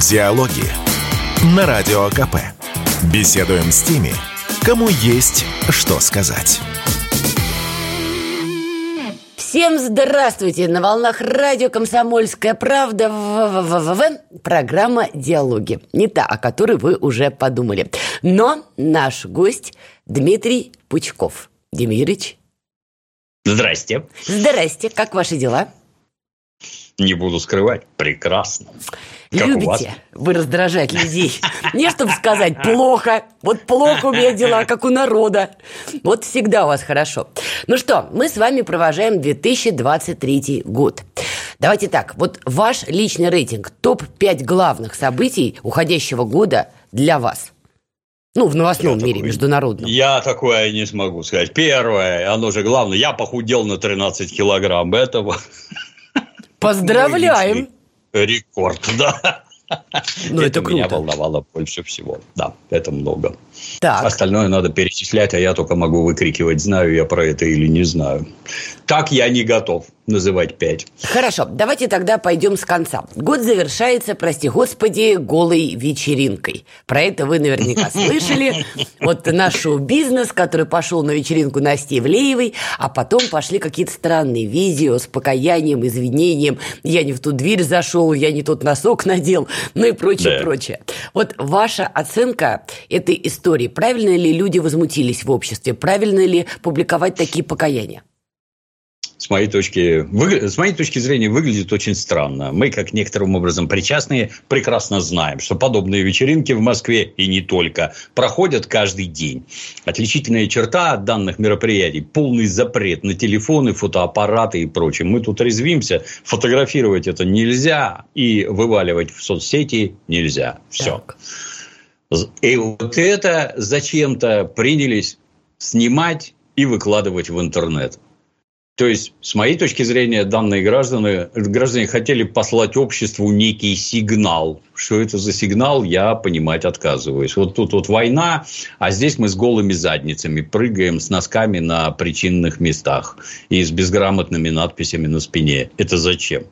Диалоги на Радио КП. Беседуем с теми, кому есть что сказать. Всем здравствуйте! На волнах радио «Комсомольская правда» в, в, в, в, программа «Диалоги». Не та, о которой вы уже подумали. Но наш гость Дмитрий Пучков. Демирич. Здрасте. Здрасте. Как ваши дела? Не буду скрывать. Прекрасно. Как Любите вы раздражать людей. Не чтобы сказать плохо. Вот плохо у меня дела, как у народа. Вот всегда у вас хорошо. Ну что, мы с вами провожаем 2023 год. Давайте так, вот ваш личный рейтинг, топ-5 главных событий уходящего года для вас. Ну, в новостном я мире, такой, международном. Я такое не смогу сказать. Первое, оно же главное, я похудел на 13 килограмм этого. Поздравляем! Рекорд, да. Ну, это, это круто. меня волновало больше всего. Да, это много. Так. Остальное надо перечислять, а я только могу выкрикивать, знаю я про это или не знаю. Так я не готов называть пять. Хорошо, давайте тогда пойдем с конца. Год завершается, прости господи, голой вечеринкой. Про это вы наверняка слышали. Вот наш шоу-бизнес, который пошел на вечеринку Насти Ивлеевой, а потом пошли какие-то странные видео с покаянием, извинением. Я не в ту дверь зашел, я не тот носок надел, ну и прочее, да. прочее. Вот ваша оценка этой истории. Правильно ли люди возмутились в обществе? Правильно ли публиковать такие покаяния? С моей точки, вы, с моей точки зрения, выглядит очень странно. Мы, как некоторым образом причастные, прекрасно знаем, что подобные вечеринки в Москве и не только проходят каждый день. Отличительная черта от данных мероприятий – полный запрет на телефоны, фотоаппараты и прочее. Мы тут резвимся, фотографировать это нельзя и вываливать в соцсети нельзя. Все. Так. И вот это зачем-то принялись снимать и выкладывать в интернет. То есть, с моей точки зрения, данные граждане, граждане хотели послать обществу некий сигнал. Что это за сигнал, я понимать отказываюсь. Вот тут вот война, а здесь мы с голыми задницами прыгаем с носками на причинных местах и с безграмотными надписями на спине. Это зачем?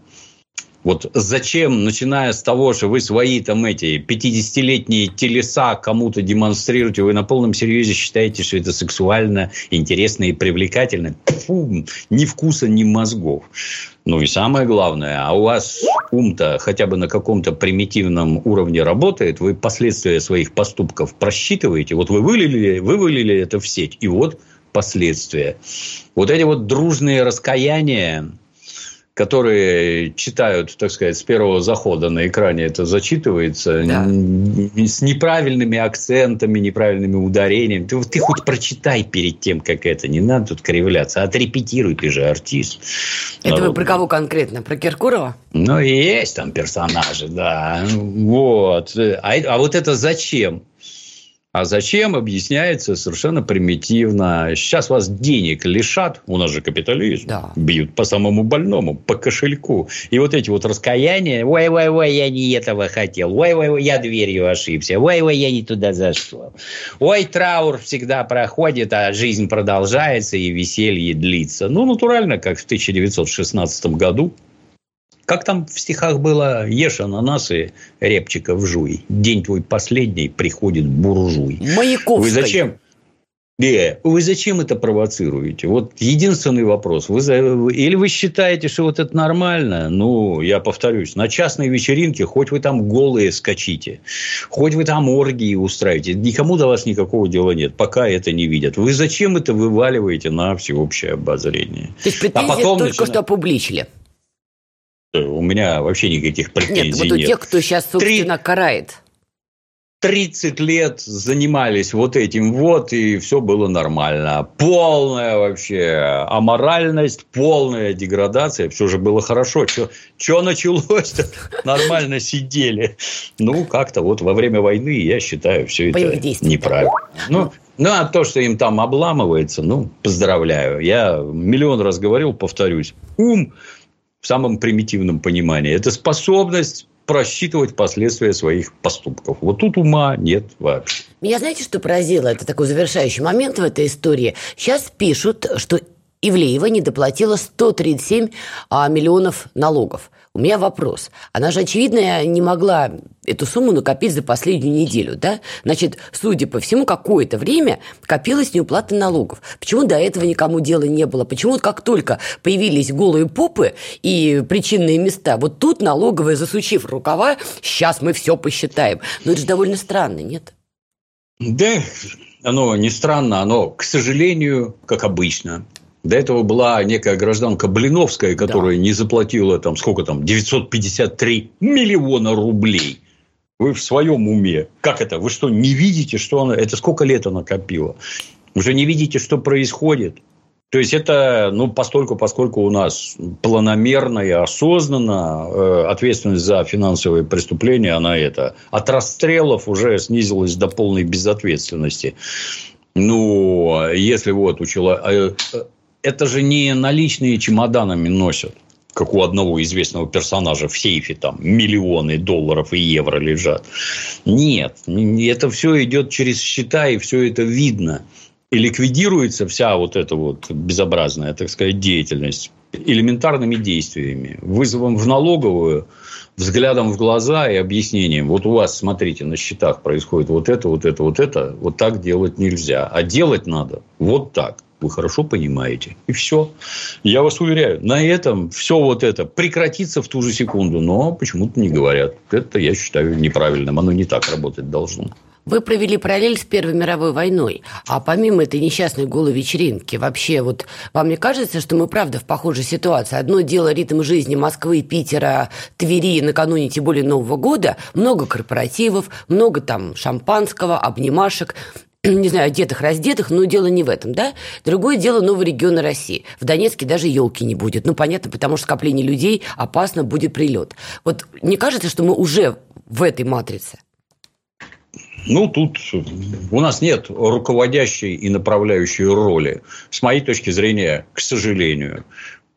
Вот зачем, начиная с того, что вы свои там эти 50-летние телеса кому-то демонстрируете, вы на полном серьезе считаете, что это сексуально интересно и привлекательно? Фу, ни вкуса, ни мозгов. Ну и самое главное, а у вас ум-то хотя бы на каком-то примитивном уровне работает, вы последствия своих поступков просчитываете. Вот вы вылили, вы вылили это в сеть, и вот последствия. Вот эти вот дружные раскаяния, которые читают, так сказать, с первого захода на экране это зачитывается, да. с неправильными акцентами, неправильными ударениями. Ты, ты хоть прочитай перед тем, как это. Не надо тут кривляться. Отрепетируй, ты же артист. Это вы про кого конкретно? Про Киркорова? Ну, есть там персонажи, да. Вот. А, а вот это зачем? А зачем, объясняется совершенно примитивно. Сейчас вас денег лишат, у нас же капитализм, да. бьют по самому больному, по кошельку. И вот эти вот раскаяния, ой-ой-ой, я не этого хотел, ой-ой-ой, я дверью ошибся, ой-ой, я не туда зашел. Ой, траур всегда проходит, а жизнь продолжается и веселье длится. Ну, натурально, как в 1916 году как там в стихах было «Ешь ананасы, репчиков жуй, день твой последний, приходит буржуй». Маяковской. Вы зачем? Не, вы зачем это провоцируете? Вот единственный вопрос. Вы за... Или вы считаете, что вот это нормально? Ну, я повторюсь, на частной вечеринке хоть вы там голые скачите, хоть вы там оргии устраиваете, никому до вас никакого дела нет, пока это не видят. Вы зачем это вываливаете на всеобщее обозрение? То есть претензии а потом только начина... что публичили. У меня вообще никаких претензий нет. Вот у тех, кто сейчас, собственно, 3... карает. 30 лет занимались вот этим вот, и все было нормально. Полная вообще аморальность, полная деградация. Все же было хорошо. Что началось Нормально сидели. Ну, как-то вот во время войны, я считаю, все это неправильно. Ну, ну, а то, что им там обламывается, ну, поздравляю. Я миллион раз говорил, повторюсь. Ум в самом примитивном понимании. Это способность просчитывать последствия своих поступков. Вот тут ума нет вообще. Меня знаете, что поразило? Это такой завершающий момент в этой истории. Сейчас пишут, что Ивлеева не доплатила 137 а, миллионов налогов. У меня вопрос. Она же, очевидно, не могла эту сумму накопить за последнюю неделю, да? Значит, судя по всему, какое-то время копилась неуплата налогов. Почему до этого никому дела не было? Почему как только появились голые попы и причинные места, вот тут налоговая, засучив рукава, сейчас мы все посчитаем. Но это же довольно странно, нет? Да, оно не странно, оно, к сожалению, как обычно, до этого была некая гражданка Блиновская, которая да. не заплатила там сколько там 953 миллиона рублей. Вы в своем уме? Как это? Вы что, не видите, что она... Это сколько лет она копила? Вы же не видите, что происходит? То есть это, ну, постольку, поскольку у нас планомерно и осознанно э, ответственность за финансовые преступления, она это от расстрелов уже снизилась до полной безответственности. Ну, если вот у человека это же не наличные чемоданами носят как у одного известного персонажа в сейфе там миллионы долларов и евро лежат. Нет, это все идет через счета, и все это видно. И ликвидируется вся вот эта вот безобразная, так сказать, деятельность элементарными действиями, вызовом в налоговую, взглядом в глаза и объяснением. Вот у вас, смотрите, на счетах происходит вот это, вот это, вот это. Вот так делать нельзя. А делать надо вот так вы хорошо понимаете. И все. Я вас уверяю, на этом все вот это прекратится в ту же секунду, но почему-то не говорят. Это я считаю неправильным. Оно не так работать должно. Вы провели параллель с Первой мировой войной, а помимо этой несчастной голой вечеринки, вообще вот вам не кажется, что мы правда в похожей ситуации? Одно дело ритм жизни Москвы, Питера, Твери накануне тем более Нового года, много корпоративов, много там шампанского, обнимашек, не знаю, одетых, раздетых, но дело не в этом, да? Другое дело новые регионы России. В Донецке даже елки не будет. Ну, понятно, потому что скопление людей опасно будет прилет. Вот не кажется, что мы уже в этой матрице? Ну, тут у нас нет руководящей и направляющей роли, с моей точки зрения, к сожалению.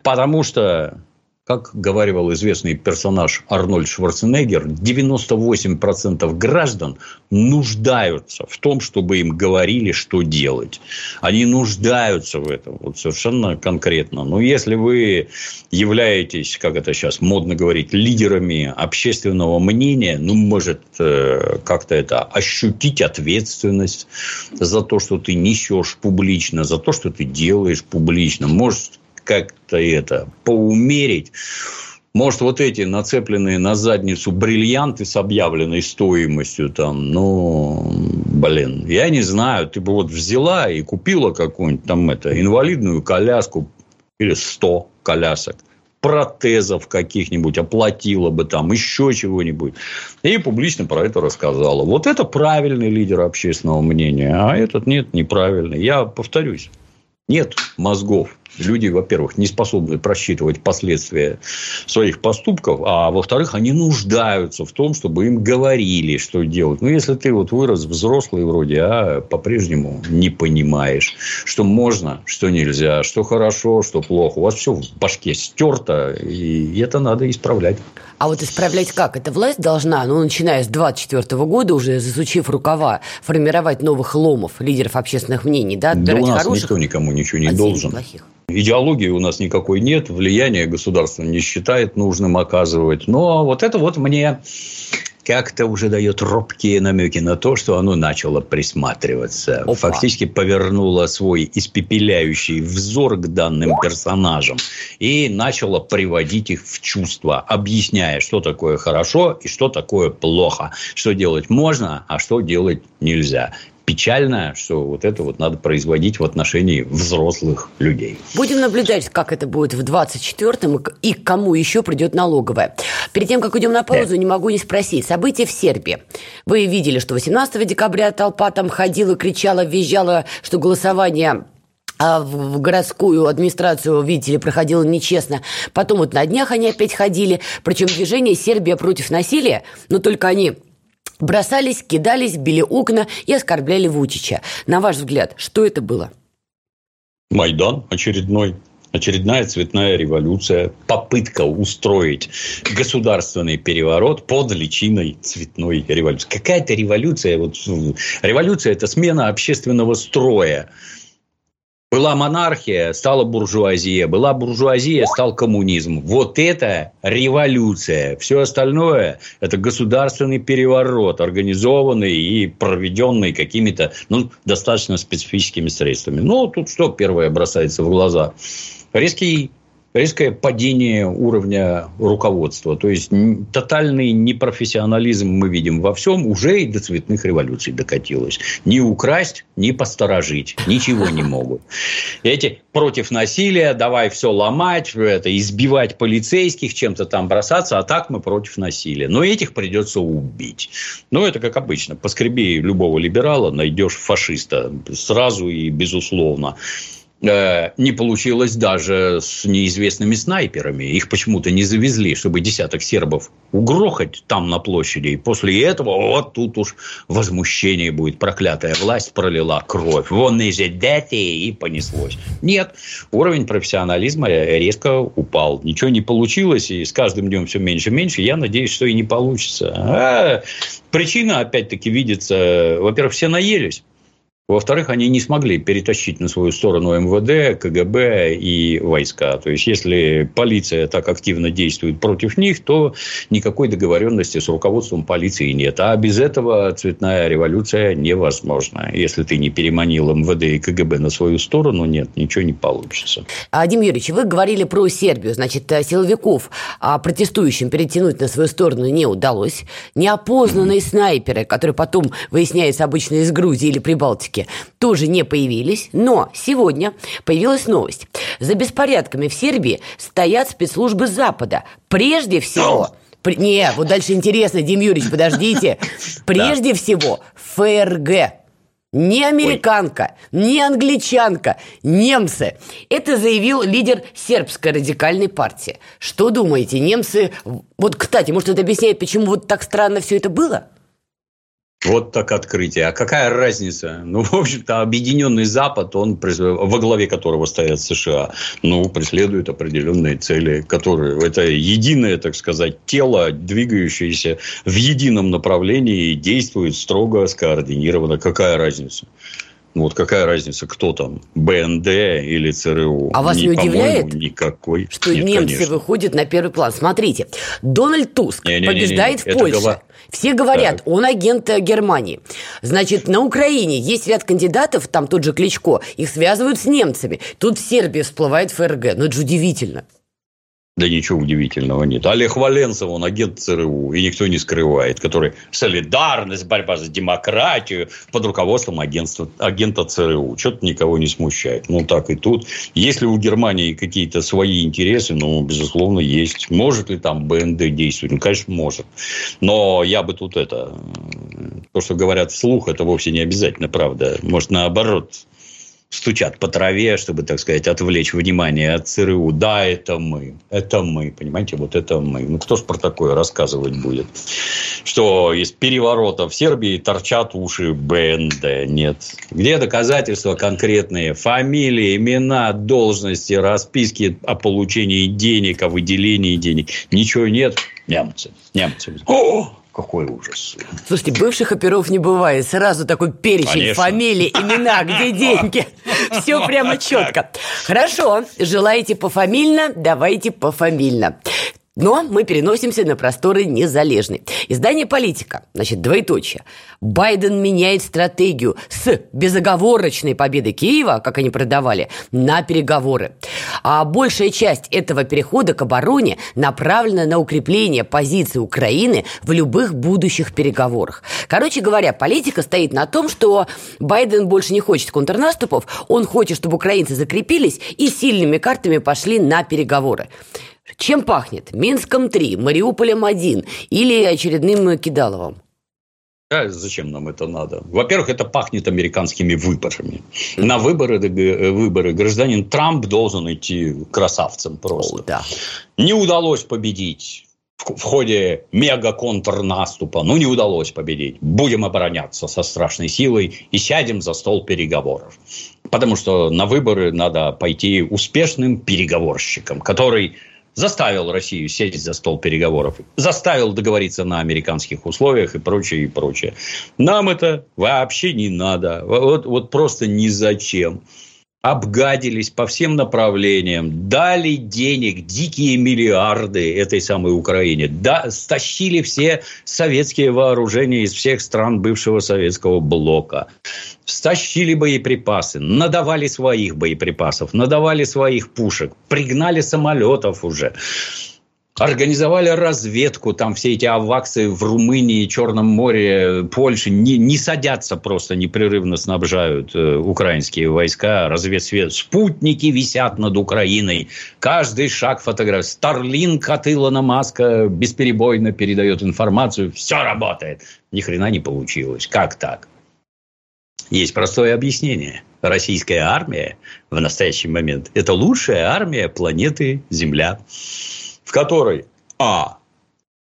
Потому что как говаривал известный персонаж Арнольд Шварценеггер, 98% граждан нуждаются в том, чтобы им говорили, что делать. Они нуждаются в этом, вот совершенно конкретно. Но если вы являетесь, как это сейчас модно говорить, лидерами общественного мнения, ну, может, э, как-то это ощутить ответственность за то, что ты несешь публично, за то, что ты делаешь публично, может, как-то это поумерить. Может, вот эти нацепленные на задницу бриллианты с объявленной стоимостью там, ну, блин, я не знаю, ты бы вот взяла и купила какую-нибудь там это, инвалидную коляску или 100 колясок, протезов каких-нибудь, оплатила бы там, еще чего-нибудь. И публично про это рассказала. Вот это правильный лидер общественного мнения, а этот нет, неправильный. Я повторюсь, нет мозгов люди, во-первых, не способны просчитывать последствия своих поступков, а во-вторых, они нуждаются в том, чтобы им говорили, что делать. Ну, если ты вот вырос взрослый вроде, а по-прежнему не понимаешь, что можно, что нельзя, что хорошо, что плохо. У вас все в башке стерто, и это надо исправлять. А вот исправлять как? Это власть должна, ну, начиная с 24 года, уже засучив рукава, формировать новых ломов, лидеров общественных мнений, да? Да у нас хороших, никто никому ничего не должен. Плохих. Идеологии у нас никакой нет, влияние государство не считает нужным оказывать. Но вот это вот мне как-то уже дает робкие намеки на то, что оно начало присматриваться. Опа. Фактически повернуло свой испепеляющий взор к данным персонажам и начало приводить их в чувство, объясняя, что такое хорошо и что такое плохо, что делать можно, а что делать нельзя печально, что вот это вот надо производить в отношении взрослых людей. Будем наблюдать, как это будет в 24-м и к кому еще придет налоговая. Перед тем, как уйдем на паузу, да. не могу не спросить. События в Сербии. Вы видели, что 18 декабря толпа там ходила, кричала, визжала, что голосование а в городскую администрацию, видите ли, проходило нечестно. Потом вот на днях они опять ходили. Причем движение «Сербия против насилия», но только они Бросались, кидались, били окна и оскорбляли Вучича. На ваш взгляд, что это было? Майдан очередной. Очередная цветная революция, попытка устроить государственный переворот под личиной цветной революции. Какая-то революция, вот, революция – это смена общественного строя. Была монархия, стала буржуазия. Была буржуазия, стал коммунизм. Вот это революция. Все остальное – это государственный переворот, организованный и проведенный какими-то ну, достаточно специфическими средствами. Ну, тут что первое бросается в глаза? Резкий резкое падение уровня руководства. То есть, тотальный непрофессионализм мы видим во всем, уже и до цветных революций докатилось. Ни украсть, ни посторожить. Ничего не могут. Эти против насилия, давай все ломать, это, избивать полицейских, чем-то там бросаться, а так мы против насилия. Но этих придется убить. Ну, это как обычно. Поскреби любого либерала, найдешь фашиста сразу и безусловно. Э, не получилось даже с неизвестными снайперами. Их почему-то не завезли, чтобы десяток сербов угрохать там на площади. И после этого вот тут уж возмущение будет. Проклятая власть пролила кровь. Вон из дети и понеслось. Нет, уровень профессионализма резко упал. Ничего не получилось, и с каждым днем все меньше и меньше. Я надеюсь, что и не получится. А причина, опять-таки, видится. Во-первых, все наелись. Во-вторых, они не смогли перетащить на свою сторону МВД, КГБ и войска. То есть, если полиция так активно действует против них, то никакой договоренности с руководством полиции нет. А без этого цветная революция невозможна. Если ты не переманил МВД и КГБ на свою сторону, нет, ничего не получится. Адим Юрьевич, вы говорили про Сербию. Значит, э, силовиков а протестующим перетянуть на свою сторону не удалось. Неопознанные mm-hmm. снайперы, которые потом, выясняется, обычно из Грузии или Прибалтики, Минске тоже не появились, но сегодня появилась новость. За беспорядками в Сербии стоят спецслужбы Запада. Прежде всего... Не, вот дальше интересно, Дим Юрьевич, подождите. Прежде всего, ФРГ. Не американка, Ой. не англичанка, немцы. Это заявил лидер сербской радикальной партии. Что думаете, немцы... Вот, кстати, может, это объясняет, почему вот так странно все это было? Вот так открытие. А какая разница? Ну, в общем-то, Объединенный Запад, он, во главе которого стоят США, ну, преследует определенные цели, которые... Это единое, так сказать, тело, двигающееся в едином направлении и действует строго, скоординированно. Какая разница? Вот какая разница, кто там, БНД или ЦРУ? А вас не, не удивляет, никакой. что Нет, немцы конечно. выходят на первый план? Смотрите, Дональд Туск не, не, побеждает не, не, не. в Польше. Голова... Все говорят, так. он агент э, Германии. Значит, на Украине есть ряд кандидатов, там тот же Кличко, их связывают с немцами. Тут в Сербии всплывает ФРГ. Ну, это же удивительно. Да ничего удивительного нет. Олег Валенцев, он агент ЦРУ, и никто не скрывает, который солидарность, борьба за демократию под руководством агентства, агента ЦРУ. Что-то никого не смущает. Ну, так и тут. Если у Германии какие-то свои интересы, ну, безусловно, есть. Может ли там БНД действовать? Ну, конечно, может. Но я бы тут это... То, что говорят вслух, это вовсе не обязательно правда. Может, наоборот, стучат по траве, чтобы, так сказать, отвлечь внимание от ЦРУ. Да, это мы. Это мы. Понимаете, вот это мы. Ну, кто ж про такое рассказывать будет? Что из переворота в Сербии торчат уши БНД. Нет. Где доказательства конкретные? Фамилии, имена, должности, расписки о получении денег, о выделении денег. Ничего нет. Немцы. Немцы. О! Какой ужас. Слушайте, бывших оперов не бывает. Сразу такой перечень, Конечно. фамилии, имена, где деньги. Все прямо четко. Хорошо, желаете пофамильно, давайте пофамильно. Но мы переносимся на просторы незалежной. Издание «Политика», значит, двоеточие. Байден меняет стратегию с безоговорочной победы Киева, как они продавали, на переговоры. А большая часть этого перехода к обороне направлена на укрепление позиции Украины в любых будущих переговорах. Короче говоря, политика стоит на том, что Байден больше не хочет контрнаступов, он хочет, чтобы украинцы закрепились и сильными картами пошли на переговоры. Чем пахнет? Минском-3, Мариуполем-1 или очередным Кидаловым? А зачем нам это надо? Во-первых, это пахнет американскими выборами. На выборы, э, выборы гражданин Трамп должен идти красавцем просто. О, да. Не удалось победить в ходе мега-контрнаступа. Ну, не удалось победить. Будем обороняться со страшной силой и сядем за стол переговоров. Потому что на выборы надо пойти успешным переговорщиком, который заставил Россию сесть за стол переговоров, заставил договориться на американских условиях и прочее, и прочее. Нам это вообще не надо. Вот, вот просто ни зачем. Обгадились по всем направлениям, дали денег, дикие миллиарды этой самой Украине, да, стащили все советские вооружения из всех стран бывшего советского блока, стащили боеприпасы, надавали своих боеприпасов, надавали своих пушек, пригнали самолетов уже организовали разведку, там все эти аваксы в Румынии, Черном море, Польше не, не садятся просто, непрерывно снабжают э, украинские войска, разведсвет. Спутники висят над Украиной, каждый шаг фотограф. Старлинг от Илона Маска бесперебойно передает информацию, все работает. Ни хрена не получилось. Как так? Есть простое объяснение. Российская армия в настоящий момент – это лучшая армия планеты Земля в которой, а,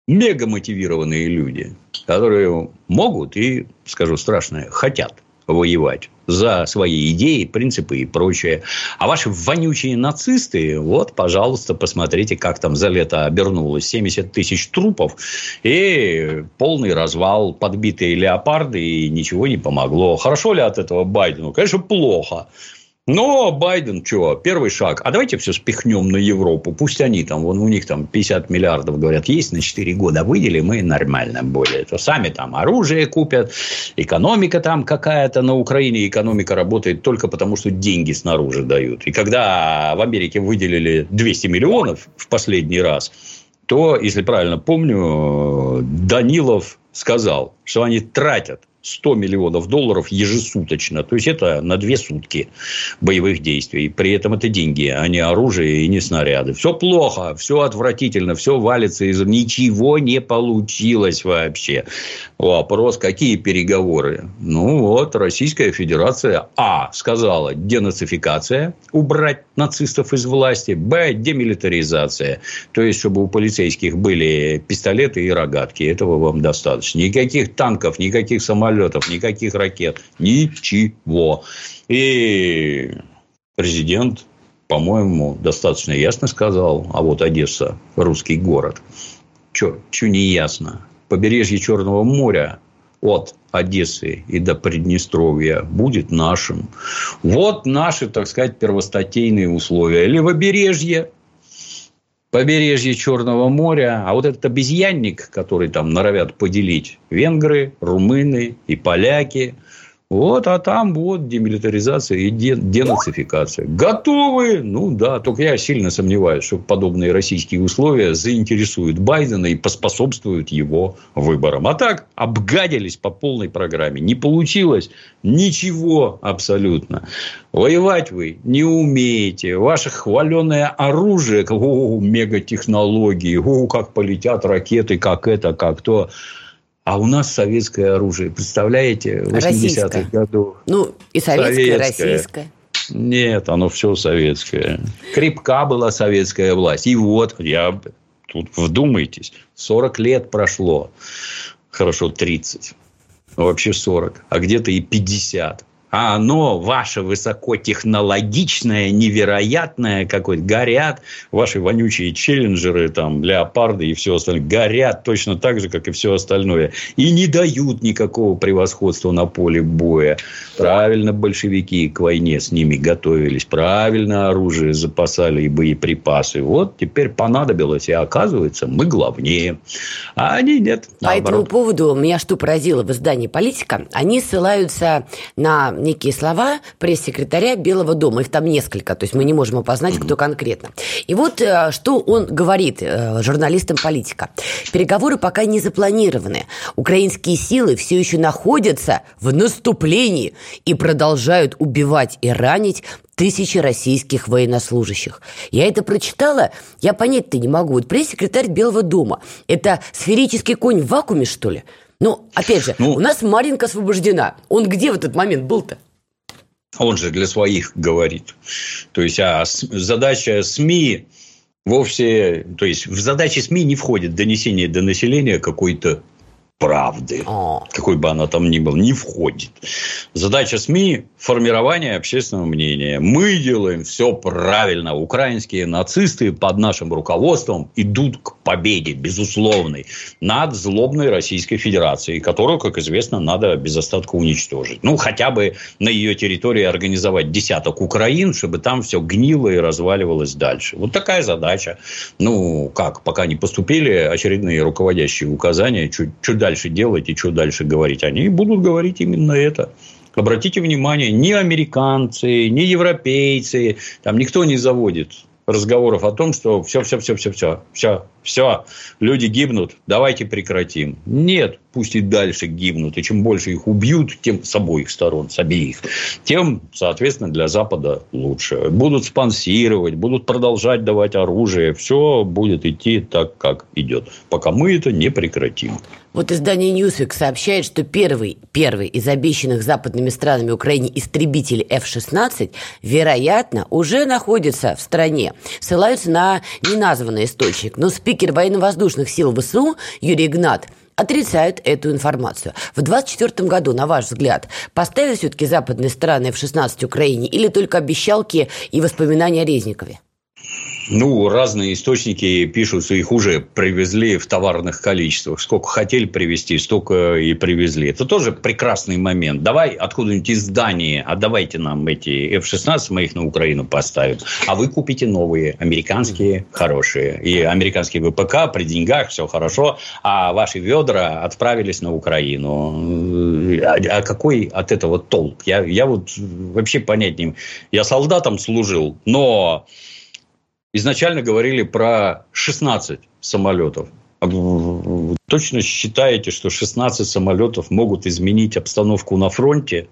мега мотивированные люди, которые могут и, скажу страшное, хотят воевать за свои идеи, принципы и прочее. А ваши вонючие нацисты, вот, пожалуйста, посмотрите, как там за лето обернулось. 70 тысяч трупов и полный развал, подбитые леопарды, и ничего не помогло. Хорошо ли от этого Байдену? Конечно, плохо. Но Байден, что, первый шаг. А давайте все спихнем на Европу. Пусть они там, вон у них там 50 миллиардов, говорят, есть на 4 года. Выделим мы нормально более. То сами там оружие купят. Экономика там какая-то на Украине. Экономика работает только потому, что деньги снаружи дают. И когда в Америке выделили 200 миллионов в последний раз, то, если правильно помню, Данилов сказал, что они тратят 100 миллионов долларов ежесуточно. То есть, это на две сутки боевых действий. При этом это деньги, а не оружие и не снаряды. Все плохо, все отвратительно, все валится из... Ничего не получилось вообще. Вопрос, какие переговоры? Ну, вот, Российская Федерация, а, сказала, денацификация, убрать нацистов из власти, б, демилитаризация. То есть, чтобы у полицейских были пистолеты и рогатки. Этого вам достаточно. Никаких танков, никаких самолетов самолетов, никаких ракет, ничего. И президент, по-моему, достаточно ясно сказал, а вот Одесса, русский город. Что не ясно? Побережье Черного моря от Одессы и до Приднестровья будет нашим. Вот наши, так сказать, первостатейные условия. Левобережье побережье Черного моря, а вот этот обезьянник, который там норовят поделить венгры, румыны и поляки – вот, а там вот демилитаризация и денацификация. Готовы? Ну да, только я сильно сомневаюсь, что подобные российские условия заинтересуют Байдена и поспособствуют его выборам. А так, обгадились по полной программе. Не получилось ничего абсолютно. Воевать вы не умеете. Ваше хваленое оружие, о, мегатехнологии, о, как полетят ракеты, как это, как то – а у нас советское оружие, представляете, в 80-х годах. Ну, и советское, советское, российское. Нет, оно все советское. Крепка была советская власть. И вот, я тут вдумайтесь, 40 лет прошло. Хорошо, 30. Вообще 40. А где-то и 50 а оно ваше высокотехнологичное, невероятное, какое-то, горят, ваши вонючие челленджеры, там, леопарды и все остальное, горят точно так же, как и все остальное. И не дают никакого превосходства на поле боя. Правильно большевики к войне с ними готовились, правильно оружие запасали и боеприпасы. Вот теперь понадобилось, и оказывается, мы главнее. А они нет. По этому поводу меня что поразило в издании «Политика», они ссылаются на некие слова пресс-секретаря Белого дома. Их там несколько, то есть мы не можем опознать, кто конкретно. И вот э, что он говорит э, журналистам политика. Переговоры пока не запланированы. Украинские силы все еще находятся в наступлении и продолжают убивать и ранить тысячи российских военнослужащих. Я это прочитала, я понять-то не могу. Вот пресс-секретарь Белого дома – это сферический конь в вакууме, что ли? Ну, опять же, ну, у нас Маринка освобождена. Он где в этот момент был-то? Он же для своих говорит. То есть, а задача СМИ вовсе... То есть, в задачи СМИ не входит донесение до населения какой-то правды, О. какой бы она там ни была, не входит. Задача СМИ – формирование общественного мнения. Мы делаем все правильно. Украинские нацисты под нашим руководством идут к победе, безусловной, над злобной Российской Федерацией, которую, как известно, надо без остатка уничтожить. Ну, хотя бы на ее территории организовать десяток Украин, чтобы там все гнило и разваливалось дальше. Вот такая задача. Ну, как, пока не поступили очередные руководящие указания, чуть, чуть дальше дальше делать и что дальше говорить. Они будут говорить именно это. Обратите внимание, ни американцы, ни европейцы, там никто не заводит разговоров о том, что все, все, все, все, все, все, все, люди гибнут, давайте прекратим. Нет, пусть и дальше гибнут. И чем больше их убьют, тем с обоих сторон, с обеих, тем, соответственно, для Запада лучше. Будут спонсировать, будут продолжать давать оружие. Все будет идти так, как идет, пока мы это не прекратим. Вот издание Newsweek сообщает, что первый, первый из обещанных западными странами Украине истребителей F-16, вероятно, уже находится в стране. Ссылаются на неназванный источник. Но спикер военно-воздушных сил ВСУ Юрий Игнат отрицают эту информацию. В 2024 году, на ваш взгляд, поставили все-таки западные страны в 16 Украине или только обещалки и воспоминания о Резникове? Ну, разные источники пишут, что их уже привезли в товарных количествах. Сколько хотели привезти, столько и привезли. Это тоже прекрасный момент. Давай откуда-нибудь из Дании, а давайте нам эти F-16, мы их на Украину поставим. А вы купите новые, американские, хорошие. И американские ВПК при деньгах, все хорошо. А ваши ведра отправились на Украину. А, а какой от этого толк? Я, я вот вообще понять не... Я солдатом служил, но изначально говорили про 16 самолетов. А точно считаете, что 16 самолетов могут изменить обстановку на фронте?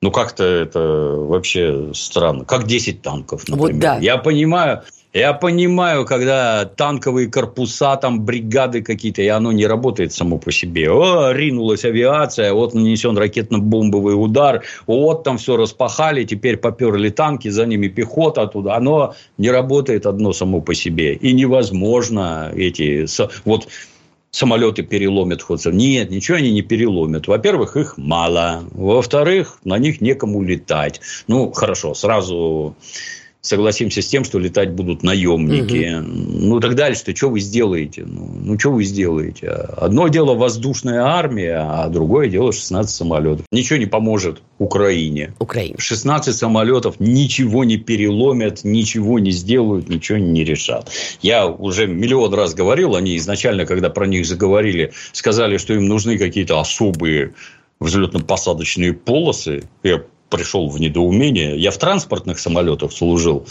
Ну, как-то это вообще странно. Как 10 танков, например. Вот да. Я понимаю, я понимаю, когда танковые корпуса, там бригады какие-то, и оно не работает само по себе. О, ринулась авиация, вот нанесен ракетно-бомбовый удар, вот там все распахали, теперь поперли танки, за ними пехота оттуда. Оно не работает одно само по себе. И невозможно эти... Вот самолеты переломят ход. Нет, ничего они не переломят. Во-первых, их мало. Во-вторых, на них некому летать. Ну, хорошо, сразу согласимся с тем, что летать будут наемники. Угу. Ну, так дальше-то что вы сделаете? Ну, ну, что вы сделаете? Одно дело воздушная армия, а другое дело 16 самолетов. Ничего не поможет Украине. Украине. 16 самолетов ничего не переломят, ничего не сделают, ничего не решат. Я уже миллион раз говорил, они изначально, когда про них заговорили, сказали, что им нужны какие-то особые взлетно-посадочные полосы. Я пришел в недоумение. Я в транспортных самолетах служил.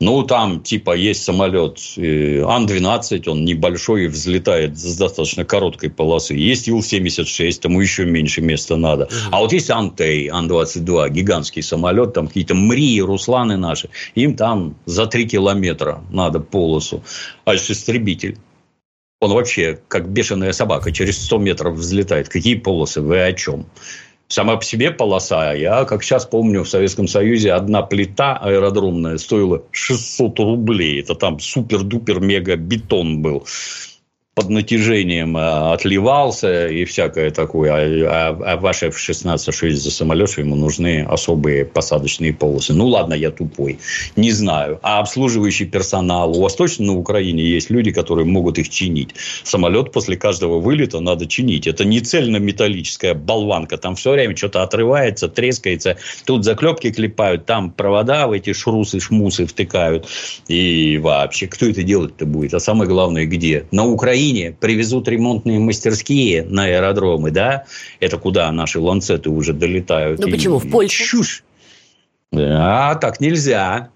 Ну, там, типа, есть самолет э, Ан-12, он небольшой и взлетает с достаточно короткой полосы. Есть Ил-76, тому еще меньше места надо. А вот есть Антей, Ан-22, гигантский самолет, там какие-то Мрии, Русланы наши. Им там за 3 километра надо полосу. А есть истребитель. Он вообще, как бешеная собака, через 100 метров взлетает. Какие полосы? Вы о чем? Сама по себе полоса. Я, как сейчас помню, в Советском Союзе одна плита аэродромная стоила 600 рублей. Это там супер-дупер-мега бетон был под натяжением э, отливался и всякое такое. А, а, а ваш F-16, что за самолет, что ему нужны особые посадочные полосы. Ну, ладно, я тупой. Не знаю. А обслуживающий персонал? У вас точно на Украине есть люди, которые могут их чинить? Самолет после каждого вылета надо чинить. Это не цельно-металлическая болванка. Там все время что-то отрывается, трескается. Тут заклепки клепают, там провода в эти шрусы-шмусы втыкают. И вообще, кто это делать-то будет? А самое главное, где? На Украине Украине привезут ремонтные мастерские на аэродромы, да, это куда наши ланцеты уже долетают. Ну почему? В Польшу? Чушь. А так нельзя.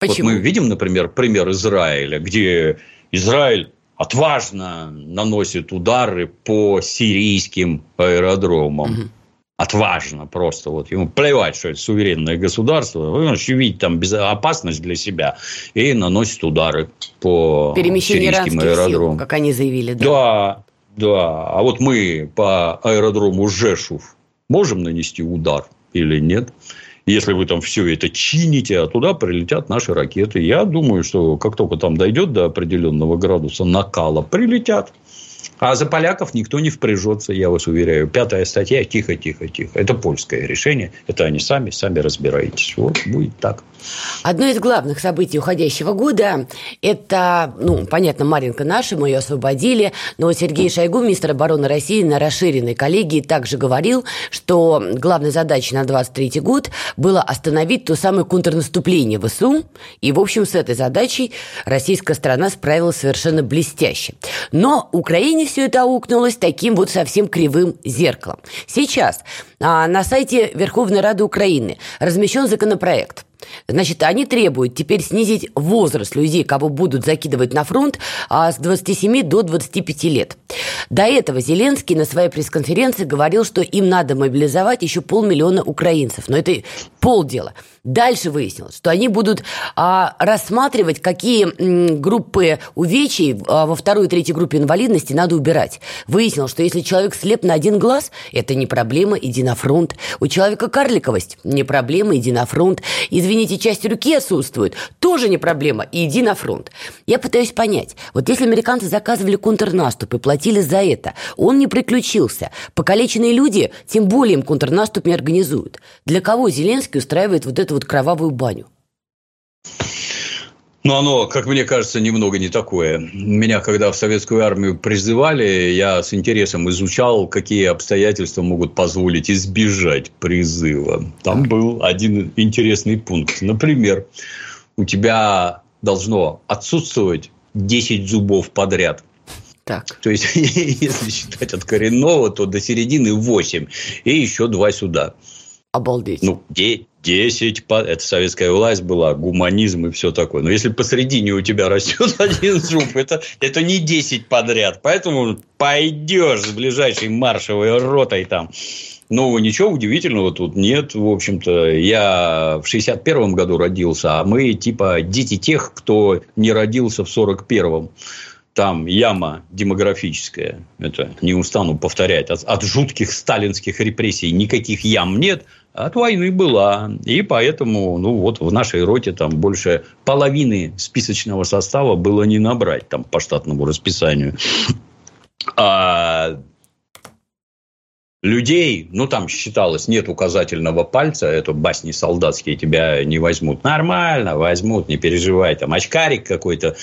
Почему? Вот мы видим, например, пример Израиля, где Израиль отважно наносит удары по сирийским аэродромам. Угу отважно просто. Вот ему плевать, что это суверенное государство. Он видит там опасность для себя и наносит удары по Перемещение сирийским аэродромам. Сил, как они заявили. Да. да, да. А вот мы по аэродрому Жешув можем нанести удар или нет? Если вы там все это чините, а туда прилетят наши ракеты. Я думаю, что как только там дойдет до определенного градуса накала, прилетят. А за поляков никто не впряжется, я вас уверяю. Пятая статья, тихо, тихо, тихо. Это польское решение. Это они сами, сами разбираетесь. Вот будет так. Одно из главных событий уходящего года – это, ну, понятно, Маринка наша, мы ее освободили, но Сергей Шойгу, министр обороны России, на расширенной коллегии также говорил, что главной задачей на 23 год было остановить то самое контрнаступление ВСУ, и, в общем, с этой задачей российская страна справилась совершенно блестяще. Но Украине все это аукнулось таким вот совсем кривым зеркалом. Сейчас а, на сайте Верховной Рады Украины размещен законопроект – Значит, они требуют теперь снизить возраст людей, кого будут закидывать на фронт, а с 27 до 25 лет. До этого Зеленский на своей пресс-конференции говорил, что им надо мобилизовать еще полмиллиона украинцев. Но это полдела. Дальше выяснилось, что они будут а, рассматривать, какие группы увечий а, во второй и третьей группе инвалидности надо убирать. Выяснилось, что если человек слеп на один глаз, это не проблема, иди на фронт. У человека карликовость, не проблема, иди на фронт. Извините, часть руки отсутствует, тоже не проблема, иди на фронт. Я пытаюсь понять, вот если американцы заказывали контрнаступ и платили за это, он не приключился, покалеченные люди тем более им контрнаступ не организуют. Для кого Зеленский устраивает вот эту вот кровавую баню? Ну, оно, как мне кажется, немного не такое. Меня, когда в советскую армию призывали, я с интересом изучал, какие обстоятельства могут позволить избежать призыва. Там был один интересный пункт. Например, у тебя должно отсутствовать 10 зубов подряд. Так. То есть, если считать от коренного, то до середины 8. И еще два сюда. Обалдеть. Ну, 10, это советская власть была, гуманизм и все такое. Но если посредине у тебя растет один зуб, это, это не 10 подряд. Поэтому пойдешь с ближайшей маршевой ротой там. Ну, ничего удивительного тут нет, в общем-то. Я в 61-м году родился, а мы типа дети тех, кто не родился в 41-м там яма демографическая, это не устану повторять, от, от жутких сталинских репрессий никаких ям нет, от войны была. И поэтому, ну, вот в нашей роте там больше половины списочного состава было не набрать там по штатному расписанию. А людей, ну, там считалось, нет указательного пальца, это басни солдатские, тебя не возьмут. Нормально, возьмут, не переживай, там, очкарик какой-то.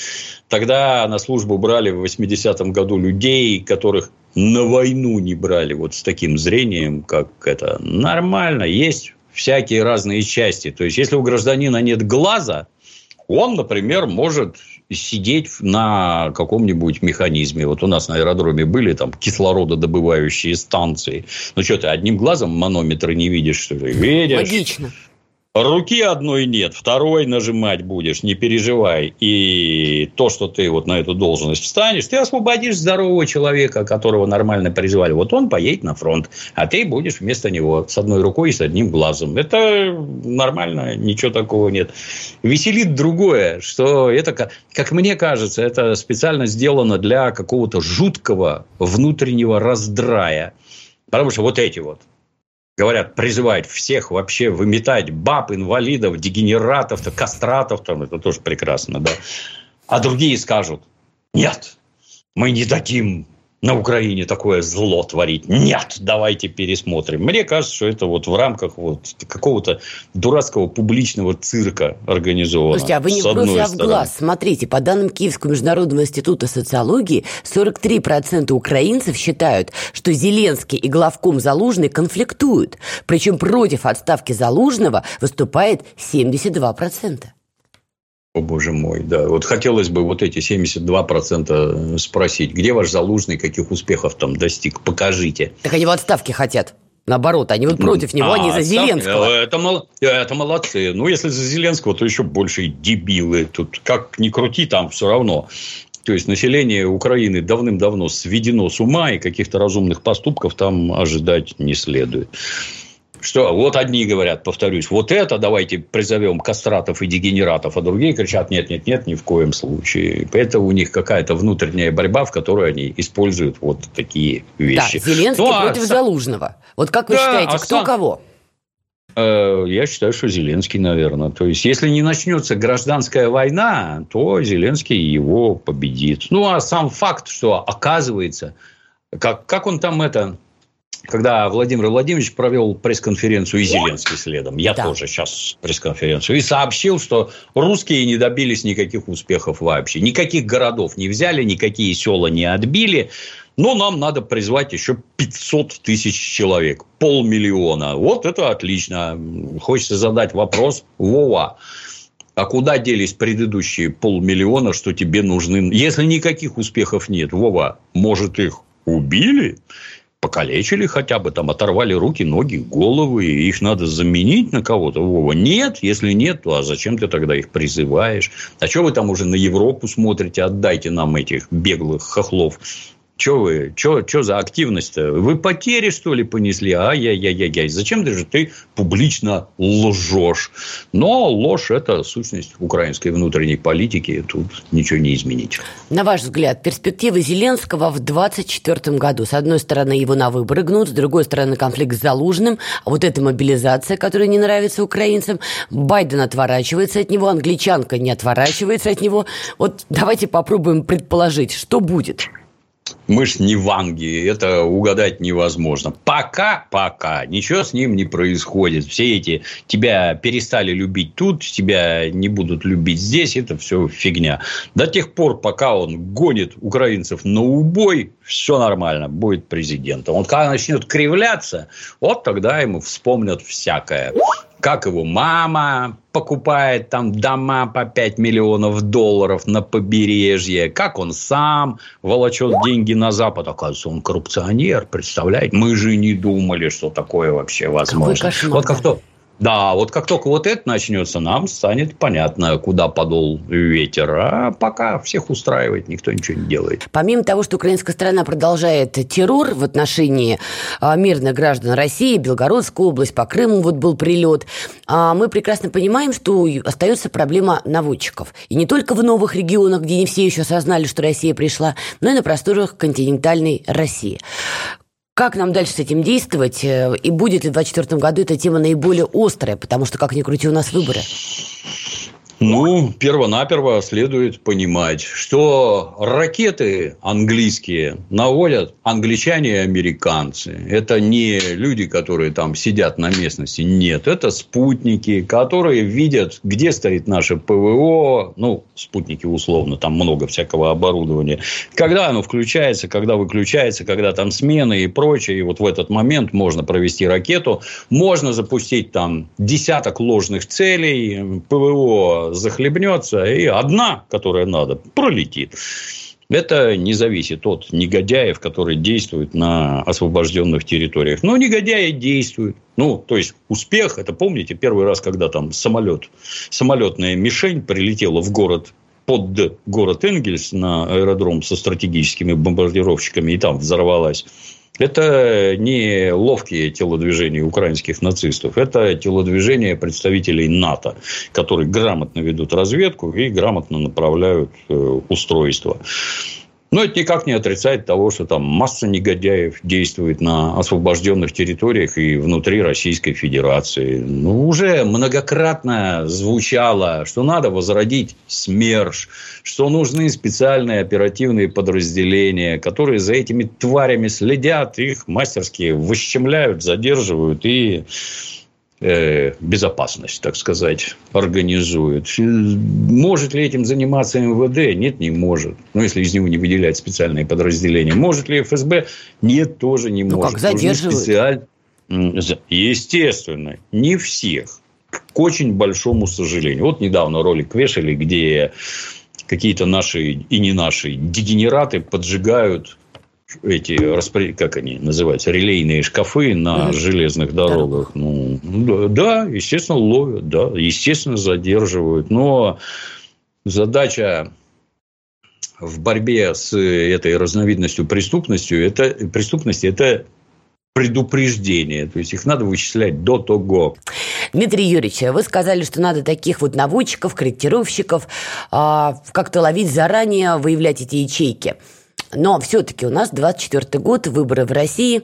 Тогда на службу брали в 80-м году людей, которых на войну не брали вот с таким зрением, как это. Нормально, есть всякие разные части. То есть, если у гражданина нет глаза, он, например, может сидеть на каком-нибудь механизме. Вот у нас на аэродроме были там кислорододобывающие станции. Ну, что ты одним глазом манометры не видишь, что ли? Видишь? Логично. Руки одной нет, второй нажимать будешь, не переживай. И то, что ты вот на эту должность встанешь, ты освободишь здорового человека, которого нормально призывали. Вот он поедет на фронт, а ты будешь вместо него с одной рукой и с одним глазом. Это нормально, ничего такого нет. Веселит другое, что это, как мне кажется, это специально сделано для какого-то жуткого внутреннего раздрая. Потому что вот эти вот говорят, призывают всех вообще выметать баб, инвалидов, дегенератов, кастратов, там, это тоже прекрасно, да. А другие скажут, нет, мы не дадим на Украине такое зло творить. Нет, давайте пересмотрим. Мне кажется, что это вот в рамках вот какого-то дурацкого публичного цирка организовано. Слушайте, а вы не бровь, а в глаз. Смотрите, по данным Киевского международного института социологии, 43% украинцев считают, что Зеленский и главком Залужный конфликтуют. Причем против отставки Залужного выступает 72%. О, боже мой, да. Вот хотелось бы вот эти 72% спросить, где ваш Залужный, каких успехов там достиг, покажите. Так они в отставке хотят. Наоборот, они вот против него, а, они за Зеленского. Это, это молодцы. Ну, если за Зеленского, то еще больше дебилы. Тут как ни крути, там все равно. То есть, население Украины давным-давно сведено с ума, и каких-то разумных поступков там ожидать не следует. Что вот одни говорят, повторюсь, вот это давайте призовем кастратов и дегенератов, а другие кричат, нет, нет, нет, ни в коем случае. Это у них какая-то внутренняя борьба, в которой они используют вот такие вещи. Да, Зеленский ну, а против а... Залужного. Вот как вы да, считаете, а кто сам... кого? Э, я считаю, что Зеленский, наверное. То есть, если не начнется гражданская война, то Зеленский его победит. Ну, а сам факт, что оказывается, как, как он там это когда Владимир Владимирович провел пресс-конференцию и Зеленский следом, я да. тоже сейчас пресс-конференцию, и сообщил, что русские не добились никаких успехов вообще. Никаких городов не взяли, никакие села не отбили. Но нам надо призвать еще 500 тысяч человек, полмиллиона. Вот это отлично. Хочется задать вопрос, Вова, а куда делись предыдущие полмиллиона, что тебе нужны? Если никаких успехов нет, Вова, может, их убили? Покалечили хотя бы, там оторвали руки, ноги, головы, и их надо заменить на кого-то. Вова, нет, если нет, то а зачем ты тогда их призываешь? А что вы там уже на Европу смотрите? Отдайте нам этих беглых хохлов что вы, что за активность-то? Вы потери, что ли, понесли? Ай-яй-яй-яй. Зачем же ты публично лжешь? Но ложь – это сущность украинской внутренней политики. Тут ничего не изменить. На ваш взгляд, перспективы Зеленского в 2024 году? С одной стороны, его на выборы гнут, с другой стороны, конфликт с Залужным. А вот эта мобилизация, которая не нравится украинцам. Байден отворачивается от него, англичанка не отворачивается от него. Вот давайте попробуем предположить, что будет – мы ж не ванги, это угадать невозможно. Пока, пока, ничего с ним не происходит. Все эти, тебя перестали любить тут, тебя не будут любить здесь, это все фигня. До тех пор, пока он гонит украинцев на убой, все нормально, будет президентом. Вот когда начнет кривляться, вот тогда ему вспомнят всякое как его мама покупает там дома по 5 миллионов долларов на побережье, как он сам волочет деньги на Запад. Оказывается, он коррупционер, представляете? Мы же не думали, что такое вообще возможно. Вот как то да, вот как только вот это начнется, нам станет понятно, куда подол ветер. А пока всех устраивает, никто ничего не делает. Помимо того, что украинская страна продолжает террор в отношении а, мирных граждан России, Белгородская область, по Крыму вот был прилет, а, мы прекрасно понимаем, что остается проблема наводчиков. И не только в новых регионах, где не все еще осознали, что Россия пришла, но и на просторах континентальной России. Как нам дальше с этим действовать? Э, и будет ли в 2024 году эта тема наиболее острая? Потому что, как ни крути, у нас выборы. Ну, перво-наперво следует понимать, что ракеты английские наводят англичане и американцы. Это не люди, которые там сидят на местности. Нет, это спутники, которые видят, где стоит наше ПВО. Ну, спутники условно, там много всякого оборудования. Когда оно включается, когда выключается, когда там смены и прочее. И вот в этот момент можно провести ракету. Можно запустить там десяток ложных целей. ПВО захлебнется, и одна, которая надо, пролетит. Это не зависит от негодяев, которые действуют на освобожденных территориях. Но негодяи действуют. Ну, то есть, успех, это помните, первый раз, когда там самолет, самолетная мишень прилетела в город под город Энгельс на аэродром со стратегическими бомбардировщиками и там взорвалась. Это не ловкие телодвижения украинских нацистов, это телодвижения представителей НАТО, которые грамотно ведут разведку и грамотно направляют э, устройство. Но это никак не отрицает того, что там масса негодяев действует на освобожденных территориях и внутри Российской Федерации. Ну, уже многократно звучало, что надо возродить СМЕРШ, что нужны специальные оперативные подразделения, которые за этими тварями следят, их мастерски выщемляют, задерживают и безопасность, так сказать, организует. Может ли этим заниматься МВД? Нет, не может. Ну, если из него не выделять специальные подразделения. Может ли ФСБ? Нет, тоже не ну, может. Как задерживают? Специаль... Естественно, не всех. К очень большому сожалению. Вот недавно ролик вешали, где какие-то наши и не наши дегенераты поджигают эти, как они называются, релейные шкафы на mm-hmm. железных дорогах. Ну, да, естественно, ловят, да, естественно, задерживают. Но задача в борьбе с этой разновидностью преступностью, это, преступности, это предупреждение. То есть, их надо вычислять до того. Дмитрий Юрьевич, вы сказали, что надо таких вот наводчиков, корректировщиков а, как-то ловить заранее, выявлять эти ячейки. Но все-таки у нас 24 год, выборы в России.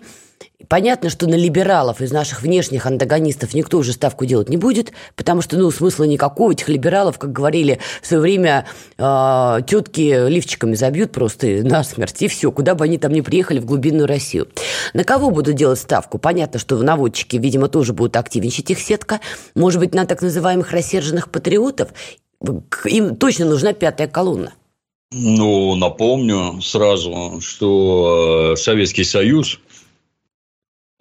Понятно, что на либералов из наших внешних антагонистов никто уже ставку делать не будет, потому что, ну, смысла никакого. Этих либералов, как говорили в свое время, э, тетки лифчиками забьют просто насмерть, и все, куда бы они там ни приехали в глубинную Россию. На кого будут делать ставку? Понятно, что наводчики, видимо, тоже будут активничать их сетка. Может быть, на так называемых рассерженных патриотов? Им точно нужна пятая колонна. Ну, напомню сразу, что э, Советский Союз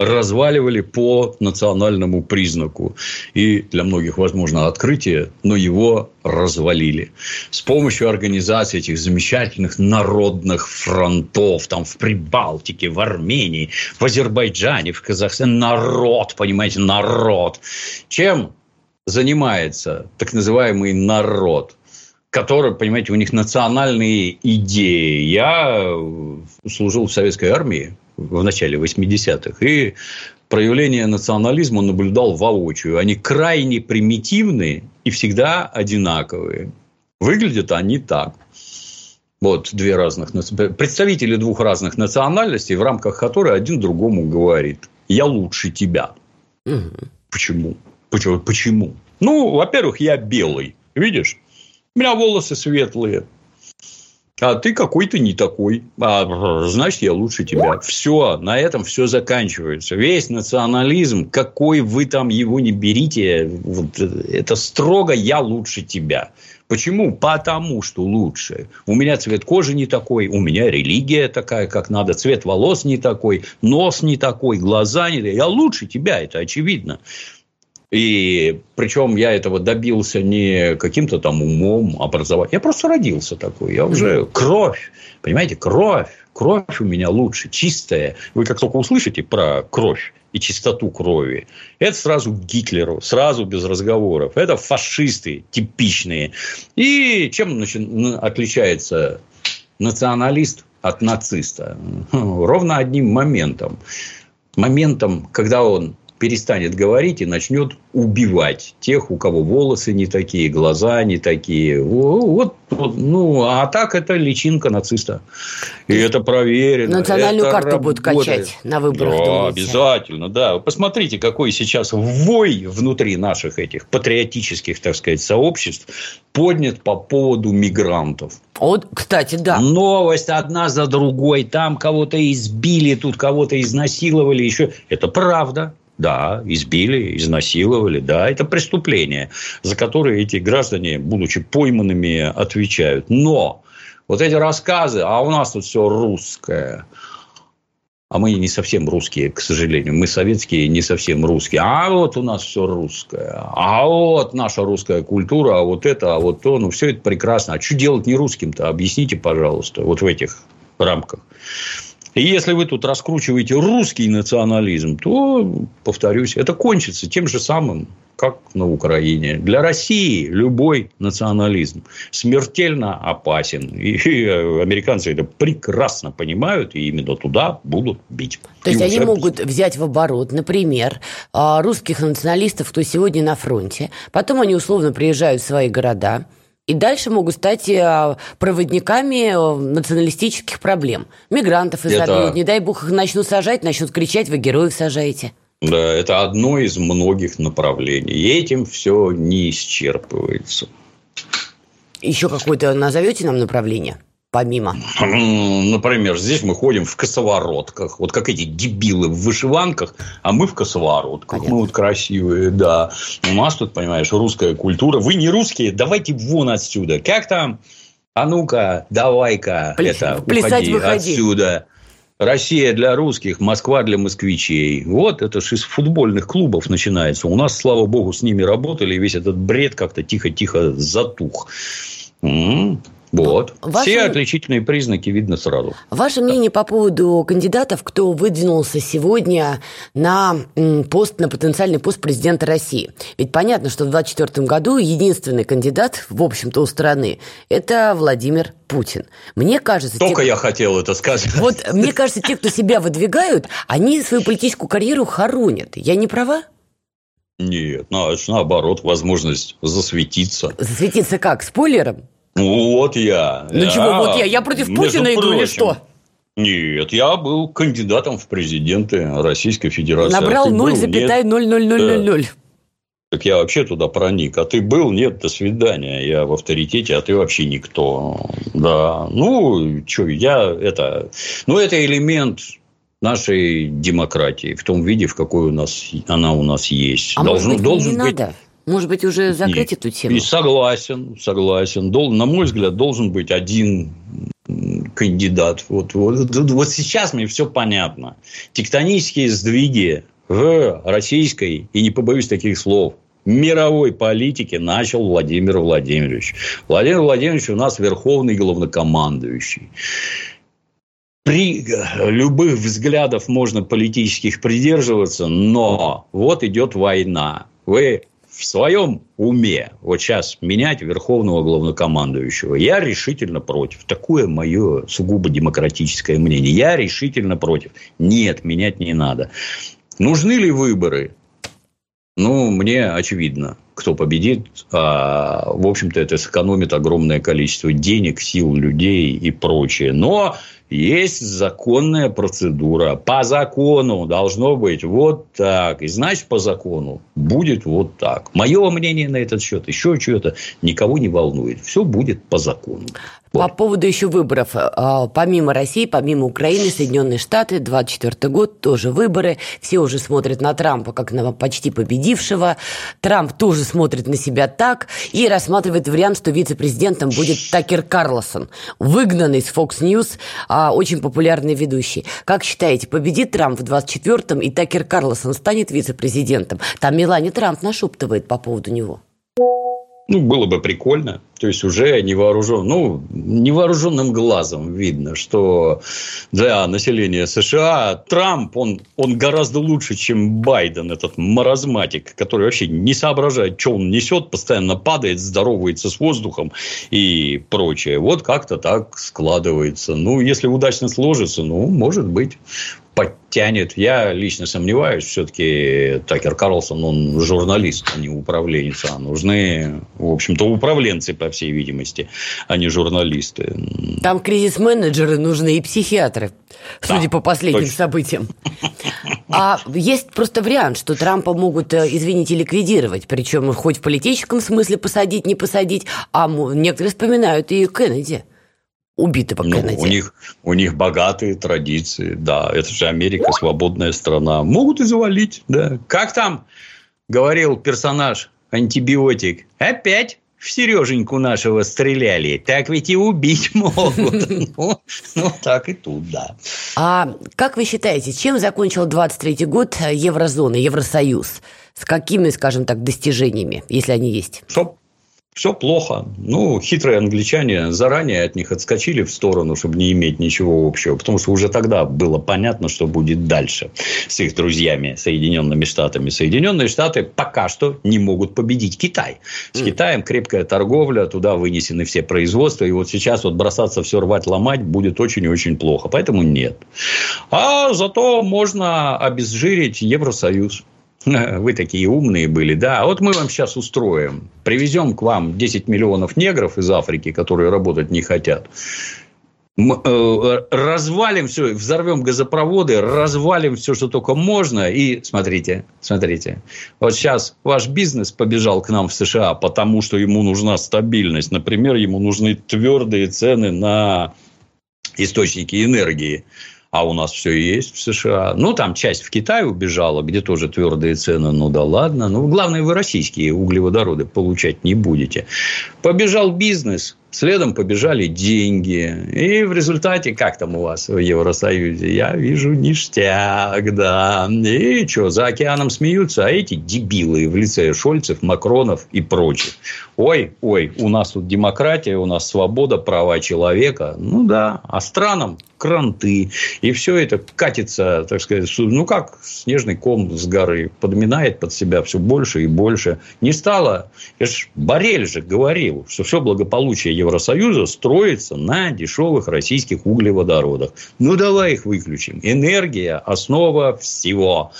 разваливали по национальному признаку. И для многих, возможно, открытие, но его развалили. С помощью организации этих замечательных народных фронтов, там в Прибалтике, в Армении, в Азербайджане, в Казахстане, народ, понимаете, народ. Чем занимается так называемый народ? Который, понимаете, у них национальные идеи. Я служил в советской армии, в начале 80-х. И проявление национализма наблюдал воочию. Они крайне примитивные и всегда одинаковые. Выглядят они так. Вот две разных представители двух разных национальностей, в рамках которой один другому говорит: "Я лучше тебя". Угу. Почему? Почему? Почему? Ну, во-первых, я белый, видишь? У меня волосы светлые, а ты какой-то не такой, а, значит, я лучше тебя. Все, на этом все заканчивается. Весь национализм, какой вы там его не берите, вот, это строго я лучше тебя. Почему? Потому что лучше. У меня цвет кожи не такой, у меня религия такая, как надо, цвет волос не такой, нос не такой, глаза не такой. Я лучше тебя, это очевидно. И причем я этого добился не каким-то там умом, образованием. Я просто родился такой. Я уже кровь, понимаете, кровь. Кровь у меня лучше, чистая. Вы как только услышите про кровь и чистоту крови, это сразу Гитлеру, сразу без разговоров. Это фашисты типичные. И чем значит, отличается националист от нациста? Ровно одним моментом. Моментом, когда он перестанет говорить и начнет убивать тех, у кого волосы не такие, глаза не такие. Вот, вот ну, а так это личинка нациста. И это проверено. Национальную это карту будут качать на выборах. Да, думаете? обязательно, да. Посмотрите, какой сейчас вой внутри наших этих патриотических, так сказать, сообществ поднят по поводу мигрантов. Вот, кстати, да. Новость одна за другой. Там кого-то избили, тут кого-то изнасиловали. Еще. Это правда. Да, избили, изнасиловали, да, это преступление, за которое эти граждане, будучи пойманными, отвечают. Но вот эти рассказы, а у нас тут все русское, а мы не совсем русские, к сожалению. Мы советские, не совсем русские. А вот у нас все русское. А вот наша русская культура, а вот это, а вот то. Ну, все это прекрасно. А что делать не русским-то? Объясните, пожалуйста, вот в этих рамках. И если вы тут раскручиваете русский национализм, то, повторюсь, это кончится тем же самым, как на Украине. Для России любой национализм смертельно опасен. И американцы это прекрасно понимают, и именно туда будут бить. То есть, они могут взять в оборот, например, а, русских националистов, кто сегодня на фронте, потом они условно приезжают в свои города – и дальше могут стать э, проводниками э, националистических проблем. Мигрантов изобьют, это... не дай бог их начнут сажать, начнут кричать, вы героев сажаете. Да, это одно из многих направлений. И этим все не исчерпывается. Еще какое-то назовете нам направление? Помимо? Например, здесь мы ходим в косоворотках. Вот как эти дебилы в вышиванках, а мы в косоворотках. Понятно. Мы вот красивые, да. У нас тут, понимаешь, русская культура. Вы не русские, давайте вон отсюда. Как там? А ну-ка, давай-ка, Пляс... это, Плясать, уходи выходи. отсюда. Россия для русских, Москва для москвичей. Вот это же из футбольных клубов начинается. У нас, слава богу, с ними работали, и весь этот бред как-то тихо-тихо затух. Вот. Ваше... Все отличительные признаки видно сразу. Ваше мнение по поводу кандидатов, кто выдвинулся сегодня на пост, на потенциальный пост президента России? Ведь понятно, что в 2024 году единственный кандидат, в общем-то, у страны, это Владимир Путин. Мне кажется... Только те... я хотел это сказать. Вот мне кажется, те, кто себя выдвигают, они свою политическую карьеру хоронят. Я не права? Нет, ну, наоборот, возможность засветиться. Засветиться как? Спойлером? Вот я. Ну чего, вот я. Я против Путина иду или что? Нет, я был кандидатом в президенты Российской Федерации. Набрал а 0,00000. Так я вообще туда проник. А ты был? Нет, до свидания. Я в авторитете, а ты вообще никто. Да. Ну, что, я это... Ну, это элемент нашей демократии в том виде, в какой у нас она у нас есть. А Должен, может быть, должен не быть... надо? Может быть, уже закрыть Нет. эту тему? И согласен, согласен. Дол, на мой взгляд, должен быть один кандидат. Вот, вот, вот сейчас мне все понятно. Тектонические сдвиги в российской, и не побоюсь таких слов, мировой политике начал Владимир Владимирович. Владимир Владимирович у нас верховный главнокомандующий. При любых взглядах можно политических придерживаться, но вот идет война. Вы в своем уме вот сейчас менять верховного главнокомандующего, я решительно против. Такое мое сугубо демократическое мнение. Я решительно против. Нет, менять не надо. Нужны ли выборы? Ну, мне очевидно, кто победит. А, в общем-то, это сэкономит огромное количество денег, сил, людей и прочее. Но есть законная процедура. По закону должно быть вот так. И значит, по закону будет вот так. Мое мнение на этот счет, еще что-то, никого не волнует. Все будет по закону. По поводу еще выборов. А, помимо России, помимо Украины, Соединенные Штаты, 24 год, тоже выборы. Все уже смотрят на Трампа как на почти победившего. Трамп тоже смотрит на себя так и рассматривает вариант, что вице-президентом будет Такер Карлосон, выгнанный с Fox News, а, очень популярный ведущий. Как считаете, победит Трамп в 24-м и Такер Карлосон станет вице-президентом? Там Мелани Трамп нашептывает по поводу него. Ну, было бы прикольно. То есть, уже невооружен, ну, невооруженным глазом видно, что для населения США Трамп, он, он гораздо лучше, чем Байден, этот маразматик, который вообще не соображает, что он несет, постоянно падает, здоровается с воздухом и прочее. Вот как-то так складывается. Ну, если удачно сложится, ну, может быть подтянет. Я лично сомневаюсь, все-таки Такер Карлсон, он журналист, а не управленец. А нужны, в общем-то, управленцы, по всей видимости, а не журналисты. Там кризис-менеджеры нужны и психиатры, судя да, по последним точно. событиям. А есть просто вариант, что Трампа могут, э, извините, ликвидировать, причем хоть в политическом смысле посадить, не посадить, а некоторые вспоминают и Кеннеди убитого ну, Кеннеди. У них, у них богатые традиции, да. Это же Америка, свободная страна. Могут и завалить, да. Как там говорил персонаж антибиотик? Опять в Сереженьку нашего стреляли, так ведь и убить могут. Ну, ну, так и тут, да. А как вы считаете, чем закончил 23-й год Еврозона, Евросоюз? С какими, скажем так, достижениями, если они есть? Что все плохо. Ну, хитрые англичане заранее от них отскочили в сторону, чтобы не иметь ничего общего. Потому что уже тогда было понятно, что будет дальше с их друзьями, Соединенными Штатами. Соединенные Штаты пока что не могут победить Китай. С Китаем крепкая торговля, туда вынесены все производства. И вот сейчас вот бросаться все рвать, ломать будет очень и очень плохо. Поэтому нет. А зато можно обезжирить Евросоюз. Вы такие умные были, да. Вот мы вам сейчас устроим. Привезем к вам 10 миллионов негров из Африки, которые работать не хотят. Э, развалим все, взорвем газопроводы, развалим все, что только можно. И смотрите, смотрите. Вот сейчас ваш бизнес побежал к нам в США, потому что ему нужна стабильность. Например, ему нужны твердые цены на источники энергии а у нас все есть в США. Ну, там часть в Китай убежала, где тоже твердые цены, ну да ладно. Ну, главное, вы российские углеводороды получать не будете. Побежал бизнес, Следом побежали деньги. И в результате, как там у вас в Евросоюзе, я вижу ништяк, да. И что, за океаном смеются, а эти дебилы в лице Шольцев, Макронов и прочих. Ой, ой, у нас тут демократия, у нас свобода, права человека. Ну да, а странам кранты. И все это катится, так сказать, ну как снежный ком с горы. Подминает под себя все больше и больше. Не стало, я же Борель же говорил, что все благополучие Евросоюза строится на дешевых российских углеводородах. Ну, давай их выключим. Энергия – основа всего.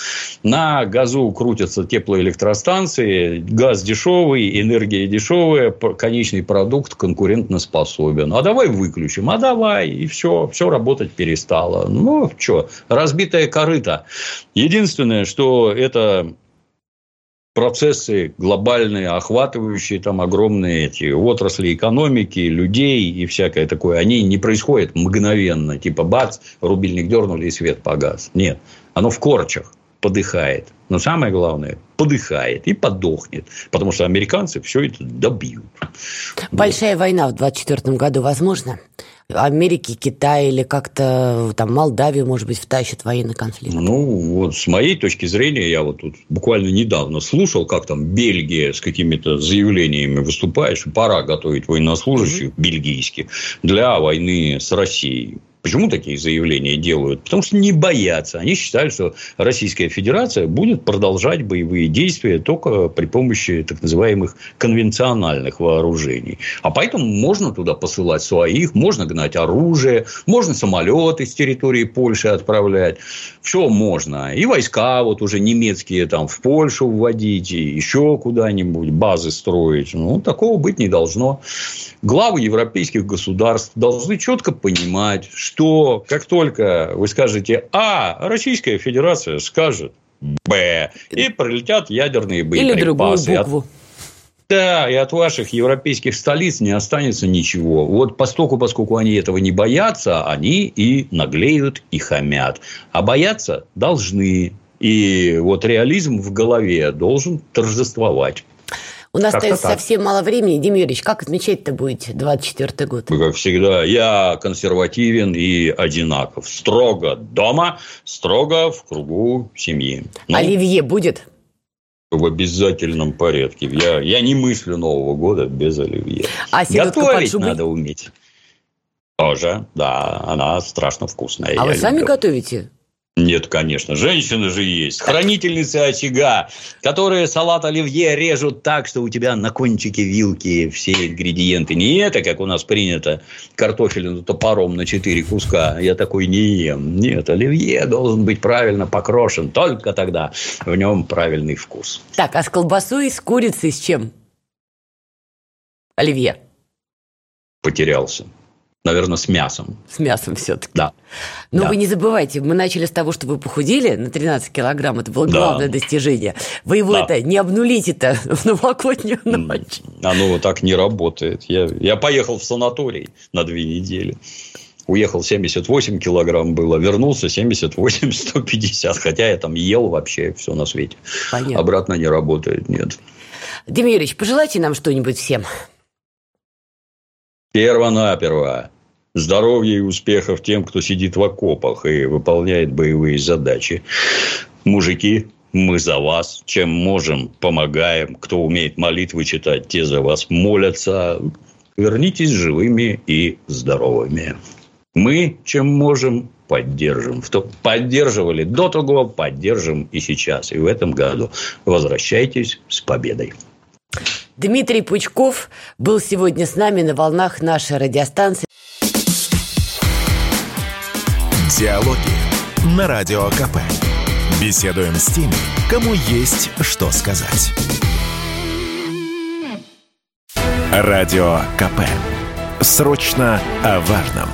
На газу крутятся теплоэлектростанции, газ дешевый, энергия дешевая, конечный продукт конкурентоспособен. А давай выключим, а давай, и все, все работать перестало. Ну, что, разбитая корыта. Единственное, что это процессы глобальные, охватывающие там огромные эти отрасли экономики, людей и всякое такое, они не происходят мгновенно. Типа бац, рубильник дернули и свет погас. Нет, оно в корчах подыхает. Но самое главное, подыхает и подохнет. Потому что американцы все это добьют. Большая вот. война в 2024 году возможно? Америки, Китая или как-то там Молдавию, может быть, втащит военный конфликт? Ну, вот с моей точки зрения, я вот тут буквально недавно слушал, как там Бельгия с какими-то заявлениями выступает, что пора готовить военнослужащих mm-hmm. бельгийских для войны с Россией. Почему такие заявления делают? Потому что не боятся. Они считают, что Российская Федерация будет продолжать боевые действия только при помощи так называемых конвенциональных вооружений. А поэтому можно туда посылать своих, можно гнать оружие, можно самолеты с территории Польши отправлять. Все можно. И войска вот уже немецкие там в Польшу вводить, и еще куда-нибудь базы строить. Ну, такого быть не должно. Главы европейских государств должны четко понимать, что как только вы скажете А, Российская Федерация скажет Б, и пролетят ядерные боеприпасы. Или другую букву. Да, и от ваших европейских столиц не останется ничего. Вот поскольку, поскольку они этого не боятся, они и наглеют, и хамят. А бояться должны. И вот реализм в голове должен торжествовать. У нас остается совсем мало времени. Дим Юрьевич, как отмечать-то будете 24 год? Как всегда, я консервативен и одинаков. Строго дома, строго в кругу семьи. Ну, Оливье будет? В обязательном порядке. Я, я не мыслю Нового года без оливье. А Готовить надо уметь. Тоже, да, она страшно вкусная. А вы люблю. сами готовите? Нет, конечно. Женщины же есть. Хранительницы очага, которые салат оливье режут так, что у тебя на кончике вилки все ингредиенты. Не это, как у нас принято, картофелину топором на четыре куска. Я такой не ем. Нет, оливье должен быть правильно покрошен. Только тогда в нем правильный вкус. Так, а с колбасой, с курицей, с чем? Оливье. Потерялся. Наверное, с мясом. С мясом все-таки. Да. Но да. вы не забывайте, мы начали с того, что вы похудели на 13 килограмм. Это было главное да. достижение. Вы его да. это не обнулите-то в новогоднюю ночь. Оно вот так не работает. Я, я поехал в санаторий на две недели. Уехал 78 килограмм было, вернулся 78-150. Хотя я там ел вообще все на свете. Понятно. Обратно не работает, нет. Дим Юрьевич, пожелайте нам что-нибудь всем. Первонаперво. Здоровья и успехов тем, кто сидит в окопах и выполняет боевые задачи. Мужики, мы за вас. Чем можем, помогаем. Кто умеет молитвы читать, те за вас молятся. Вернитесь живыми и здоровыми. Мы, чем можем, поддержим. Поддерживали до того, поддержим и сейчас. И в этом году возвращайтесь с победой. Дмитрий Пучков был сегодня с нами на волнах нашей радиостанции. Диалоги на Радио КП. Беседуем с теми, кому есть что сказать. Радио КП. Срочно о важном.